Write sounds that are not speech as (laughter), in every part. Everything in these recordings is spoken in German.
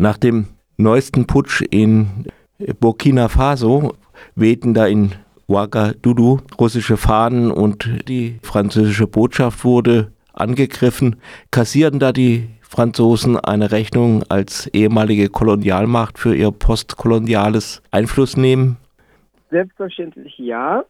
Nach dem neuesten Putsch in Burkina Faso wehten da in Ouagadougou russische Fahnen und die französische Botschaft wurde angegriffen. Kassierten da die Franzosen eine Rechnung als ehemalige Kolonialmacht für ihr postkoloniales Einflussnehmen? Selbstverständlich ja.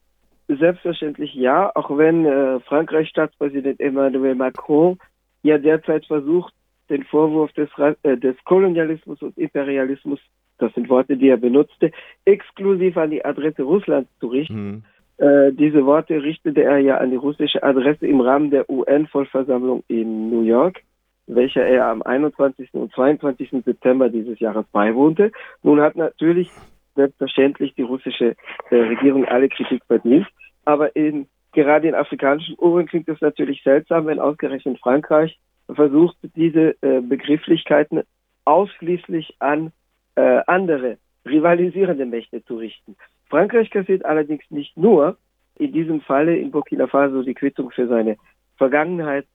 Selbstverständlich ja, auch wenn äh, Frankreichs Staatspräsident Emmanuel Macron ja derzeit versucht, den Vorwurf des, äh, des Kolonialismus und Imperialismus, das sind Worte, die er benutzte, exklusiv an die Adresse Russlands zu richten. Mhm. Äh, diese Worte richtete er ja an die russische Adresse im Rahmen der UN-Vollversammlung in New York, welcher er am 21. und 22. September dieses Jahres beiwohnte. Nun hat natürlich selbstverständlich die russische äh, Regierung alle Kritik verdient, aber in, gerade in afrikanischen Uhren klingt es natürlich seltsam, wenn ausgerechnet Frankreich versucht, diese äh, Begrifflichkeiten ausschließlich an äh, andere rivalisierende Mächte zu richten. Frankreich kassiert allerdings nicht nur in diesem Falle in Burkina Faso die Quittung für seine Vergangenheit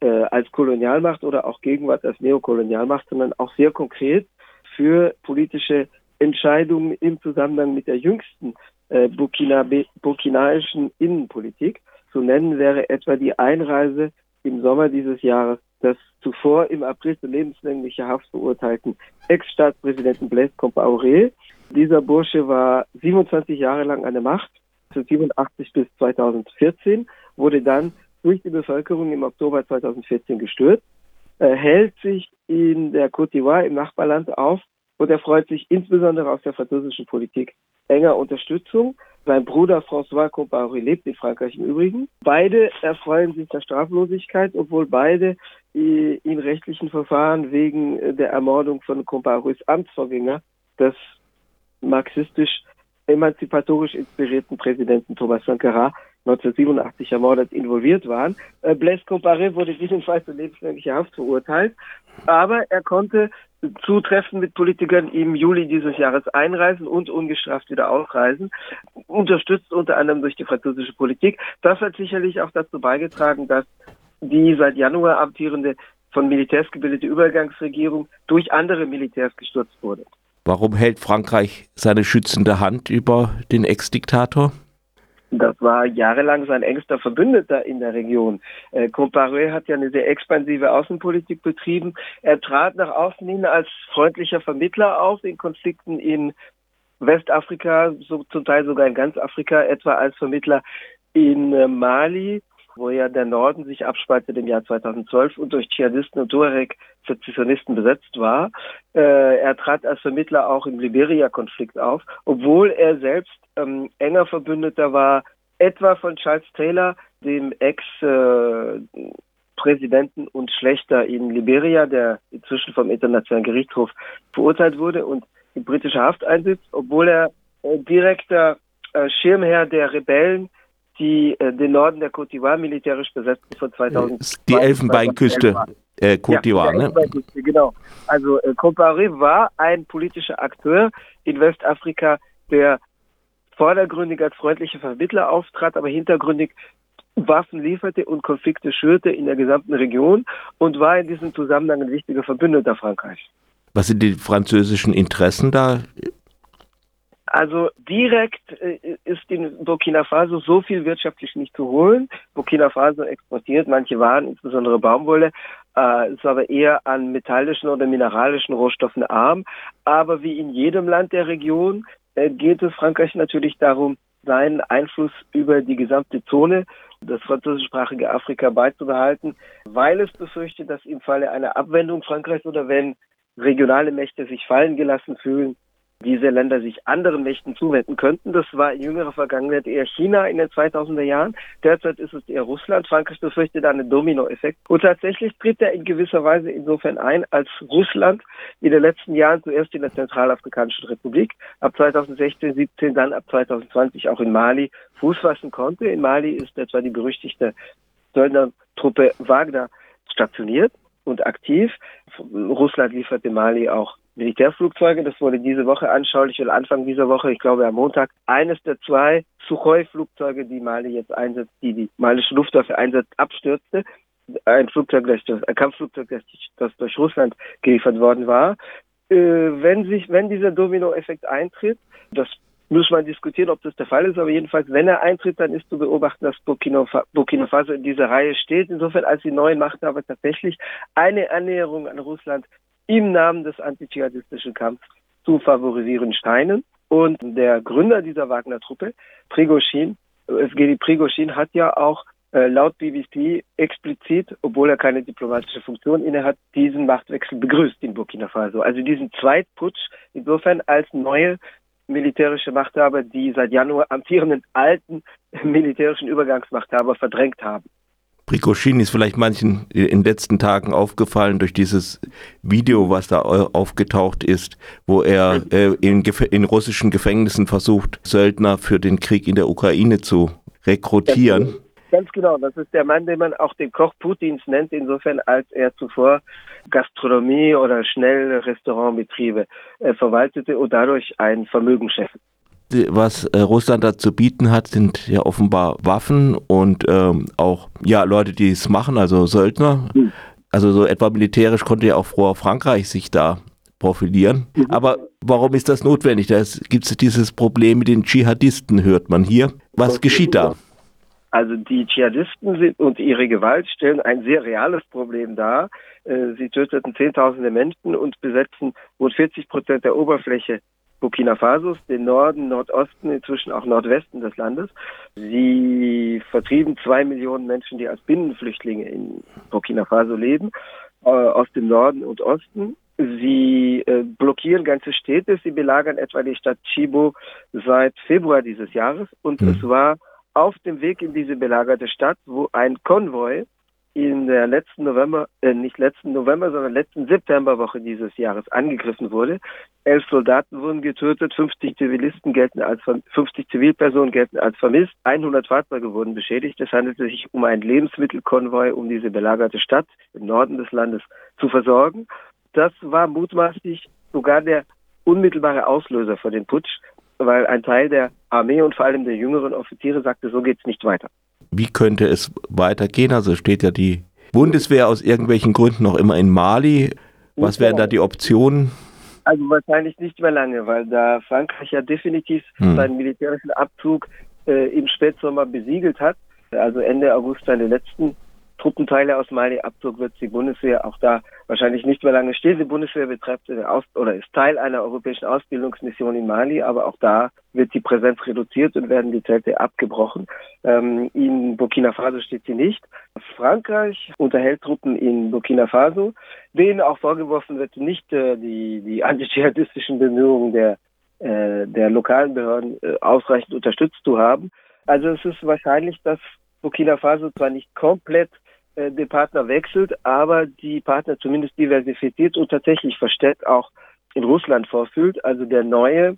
äh, als Kolonialmacht oder auch Gegenwart als Neokolonialmacht, sondern auch sehr konkret für politische Entscheidungen im Zusammenhang mit der jüngsten äh, Burkina, burkinaischen Innenpolitik. Zu nennen wäre etwa die Einreise im Sommer dieses Jahres des zuvor im April zu lebenslänglicher Haft verurteilten Ex-Staatspräsidenten Blaise Compaoré. Dieser Bursche war 27 Jahre lang an der Macht, von 87 bis 2014, wurde dann durch die Bevölkerung im Oktober 2014 gestürzt, äh, hält sich in der Côte d'Ivoire im Nachbarland auf und er freut sich insbesondere aus der französischen Politik enger Unterstützung. Sein Bruder François Compaoré lebt in Frankreich im Übrigen. Beide erfreuen sich der Straflosigkeit, obwohl beide in rechtlichen Verfahren wegen der Ermordung von Compaorés Amtsvorgänger des marxistisch emanzipatorisch inspirierten Präsidenten Thomas Sankara 1987 ermordet involviert waren. Äh, Blaise Compaoré wurde ebenfalls zu lebenslänglicher Haft verurteilt, aber er konnte zu Treffen mit Politikern im Juli dieses Jahres einreisen und ungestraft wieder ausreisen, unterstützt unter anderem durch die französische Politik. Das hat sicherlich auch dazu beigetragen, dass die seit Januar amtierende von Militärs gebildete Übergangsregierung durch andere Militärs gestürzt wurde. Warum hält Frankreich seine schützende Hand über den Ex-Diktator? Das war jahrelang sein engster Verbündeter in der Region. Äh, Comparé hat ja eine sehr expansive Außenpolitik betrieben. Er trat nach außen hin als freundlicher Vermittler auf in Konflikten in Westafrika, so zum Teil sogar in ganz Afrika, etwa als Vermittler in äh, Mali, wo ja der Norden sich abspaltet im Jahr 2012 und durch Dschihadisten und Tuareg Sezessionisten besetzt war. Äh, er trat als Vermittler auch im Liberia-Konflikt auf, obwohl er selbst ähm, enger Verbündeter war, etwa von Charles Taylor, dem Ex-Präsidenten und Schlechter in Liberia, der inzwischen vom Internationalen Gerichtshof verurteilt wurde und in britischer Haft einsitzt, obwohl er äh, direkter äh, Schirmherr der Rebellen die äh, den Norden der Côte d'Ivoire militärisch besetzten von 2000. Die Elfenbeinküste äh, Côte d'Ivoire, ja, ne? Genau. Also äh, Comparé war ein politischer Akteur in Westafrika, der vordergründig als freundlicher Vermittler auftrat, aber hintergründig Waffen lieferte und Konflikte schürte in der gesamten Region und war in diesem Zusammenhang ein wichtiger Verbündeter Frankreichs. Was sind die französischen Interessen da? Also direkt äh, ist in Burkina Faso so viel wirtschaftlich nicht zu holen. Burkina Faso exportiert manche Waren, insbesondere Baumwolle, äh, ist aber eher an metallischen oder mineralischen Rohstoffen arm. Aber wie in jedem Land der Region äh, geht es Frankreich natürlich darum, seinen Einfluss über die gesamte Zone, das französischsprachige Afrika beizubehalten, weil es befürchtet, dass im Falle einer Abwendung Frankreichs oder wenn regionale Mächte sich fallen gelassen fühlen, diese Länder sich anderen Mächten zuwenden könnten. Das war in jüngerer Vergangenheit eher China in den 2000er Jahren. Derzeit ist es eher Russland. Frankreich befürchtet einen Dominoeffekt. Und tatsächlich tritt er in gewisser Weise insofern ein, als Russland in den letzten Jahren zuerst in der Zentralafrikanischen Republik, ab 2016, 17, dann ab 2020 auch in Mali Fuß fassen konnte. In Mali ist etwa die berüchtigte Söldnertruppe Wagner stationiert und aktiv. Russland lieferte Mali auch Militärflugzeuge. Das wurde diese Woche anschaulich oder Anfang dieser Woche, ich glaube am Montag, eines der zwei Sukhoi-Flugzeuge, die Mali jetzt einsetzt, die die malische Luftwaffe einsetzt, abstürzte. Ein Flugzeug, das, ein Kampfflugzeug, das, durch Russland geliefert worden war. äh, wenn sich, wenn dieser Dominoeffekt eintritt, das muss man diskutieren, ob das der Fall ist, aber jedenfalls, wenn er eintritt, dann ist zu beobachten, dass Burkina, Burkina Faso in dieser Reihe steht. Insofern als die neuen Machthaber tatsächlich eine Annäherung an Russland im Namen des antidschihadistischen Kampfs zu favorisieren scheinen. Und der Gründer dieser Wagner-Truppe, Prigoshin, Evgeny Prigoshin, hat ja auch äh, laut BBC explizit, obwohl er keine diplomatische Funktion innehat, diesen Machtwechsel begrüßt in Burkina Faso. Also diesen Zweitputsch insofern als neue militärische Machthaber, die seit Januar amtierenden alten (laughs) militärischen Übergangsmachthaber verdrängt haben. Prigozhin ist vielleicht manchen in den letzten Tagen aufgefallen durch dieses Video, was da aufgetaucht ist, wo er äh, in, in, russischen Gefängnissen versucht, Söldner für den Krieg in der Ukraine zu rekrutieren. Ganz genau, das ist der Mann, den man auch den Koch Putins nennt, insofern als er zuvor Gastronomie oder Schnellrestaurantbetriebe äh, verwaltete und dadurch ein Vermögen scheffelt was äh, Russland da zu bieten hat, sind ja offenbar Waffen und ähm, auch ja Leute, die es machen, also Söldner. Mhm. Also so etwa militärisch konnte ja auch früher Frankreich sich da profilieren. Mhm. Aber warum ist das notwendig? Da gibt es dieses Problem mit den Dschihadisten, hört man hier. Was geschieht da? Also die Dschihadisten sind und ihre Gewalt stellen ein sehr reales Problem dar. Äh, sie töteten Zehntausende Menschen und besetzen rund 40 Prozent der Oberfläche Burkina Fasos, den Norden, Nordosten, inzwischen auch Nordwesten des Landes. Sie vertrieben zwei Millionen Menschen, die als Binnenflüchtlinge in Burkina Faso leben, äh, aus dem Norden und Osten. Sie äh, blockieren ganze Städte. Sie belagern etwa die Stadt Chibo seit Februar dieses Jahres. Und mhm. es war auf dem Weg in diese belagerte Stadt, wo ein Konvoi in der letzten November, äh, nicht letzten November, sondern letzten Septemberwoche dieses Jahres angegriffen wurde. Elf Soldaten wurden getötet, 50 Zivilisten gelten als 50 Zivilpersonen gelten als vermisst, 100 Fahrzeuge wurden beschädigt. Es handelte sich um einen Lebensmittelkonvoi, um diese belagerte Stadt im Norden des Landes zu versorgen. Das war mutmaßlich sogar der unmittelbare Auslöser für den Putsch weil ein Teil der Armee und vor allem der jüngeren Offiziere sagte, so geht es nicht weiter. Wie könnte es weitergehen? Also steht ja die Bundeswehr aus irgendwelchen Gründen noch immer in Mali. Was wären da die Optionen? Also wahrscheinlich nicht mehr lange, weil da Frankreich ja definitiv hm. seinen militärischen Abzug äh, im Spätsommer besiegelt hat. Also Ende August seine letzten Truppenteile aus Mali abzog, wird die Bundeswehr auch da wahrscheinlich nicht mehr lange stehen. Die Bundeswehr betreibt Aus oder ist Teil einer europäischen Ausbildungsmission in Mali, aber auch da wird die Präsenz reduziert und werden die Zelte abgebrochen. Ähm, in Burkina Faso steht sie nicht. Frankreich unterhält Truppen in Burkina Faso, denen auch vorgeworfen wird, nicht äh, die, die antidschihadistischen Bemühungen der, äh, der lokalen Behörden äh, ausreichend unterstützt zu haben. Also es ist wahrscheinlich, dass Burkina Faso zwar nicht komplett äh, den Partner wechselt, aber die Partner zumindest diversifiziert und tatsächlich verstärkt auch in Russland vorfühlt. Also der neue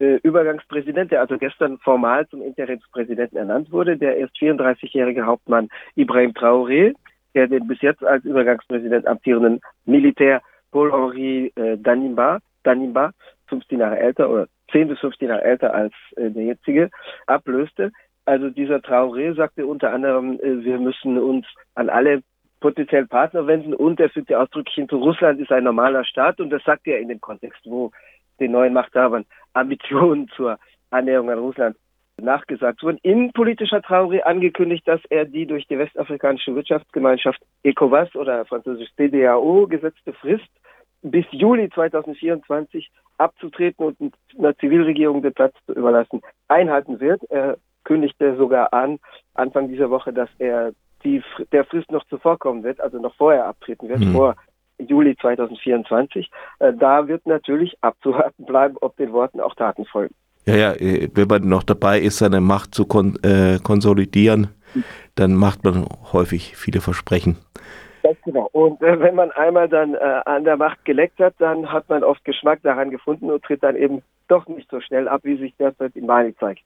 äh, Übergangspräsident, der also gestern formal zum Interimspräsidenten ernannt wurde, der erst 34-jährige Hauptmann Ibrahim Traoré, der den bis jetzt als Übergangspräsident amtierenden Militär Paul-Henri äh, Danimba, Danimba, 15 Jahre älter oder 10 bis 15 Jahre älter als äh, der jetzige, ablöste. Also dieser Traoré sagte unter anderem, äh, wir müssen uns an alle potenziellen Partner wenden und er fügte ausdrücklich hinzu, Russland ist ein normaler Staat und das sagt er in dem Kontext, wo den neuen Machthabern Ambitionen zur Annäherung an Russland nachgesagt wurden. Innenpolitischer Traoré angekündigt, dass er die durch die westafrikanische Wirtschaftsgemeinschaft ECOWAS oder französisch CDAO gesetzte Frist bis Juli 2024 abzutreten und einer Zivilregierung den Platz zu überlassen, einhalten wird. Er kündigte sogar an, Anfang dieser Woche, dass er die, der Frist noch zuvorkommen wird, also noch vorher abtreten wird, mhm. vor Juli 2024. Äh, da wird natürlich abzuwarten bleiben, ob den Worten auch Taten folgen. Ja, ja, äh, wenn man noch dabei ist, seine Macht zu kon äh, konsolidieren, dann macht man häufig viele Versprechen. Ganz genau. Und äh, wenn man einmal dann äh, an der Macht geleckt hat, dann hat man oft Geschmack daran gefunden und tritt dann eben doch nicht so schnell ab, wie sich derzeit in Mali zeigt.